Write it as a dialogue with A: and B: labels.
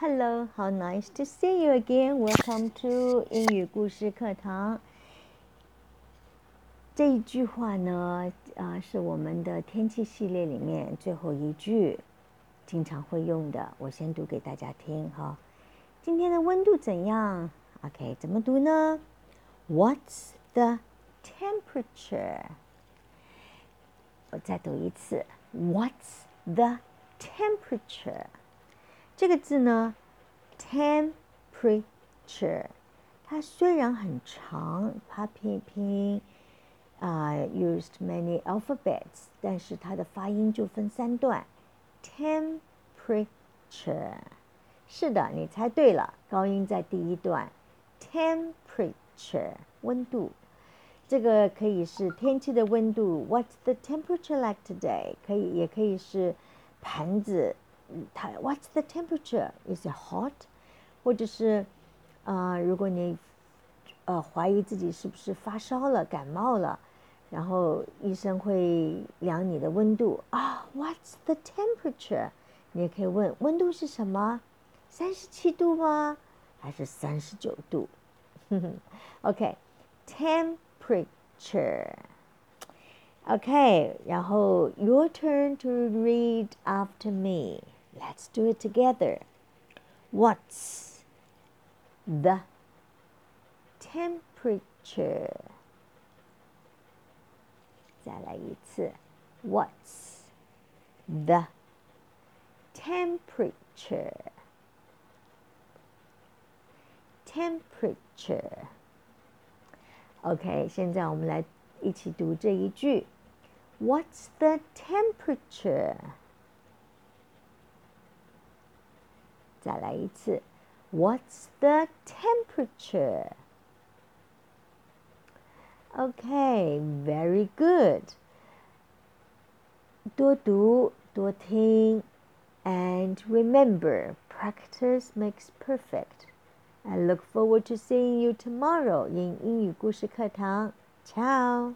A: Hello, how nice to see you again. Welcome to 英语故事课堂。这一句话呢，啊，是我们的天气系列里面最后一句，经常会用的。我先读给大家听哈。今天的温度怎样？OK，怎么读呢？What's the temperature？我再读一次。What's the temperature？这个字呢，temperature，它虽然很长，它拼拼音啊，used many alphabets，但是它的发音就分三段。temperature，是的，你猜对了，高音在第一段。temperature，温度。这个可以是天气的温度，What's the temperature like today？可以，也可以是盘子，它 What's the temperature？Is it hot？或者是，呃，如果你呃怀疑自己是不是发烧了、感冒了，然后医生会量你的温度啊，What's the temperature？你也可以问温度是什么？三十七度吗？还是三十九度？OK，temp。temperature. Okay, 然后 your turn to read after me. Let's do it together. What's the temperature? 再来一次. What's the temperature? Temperature. OK，现在我们来一起读这一句：What's the temperature？ 再来一次：What's the temperature? Okay, very good. 多读多听，and remember, practice makes perfect. I look forward to seeing you tomorrow in 英语故事课堂。Ciao。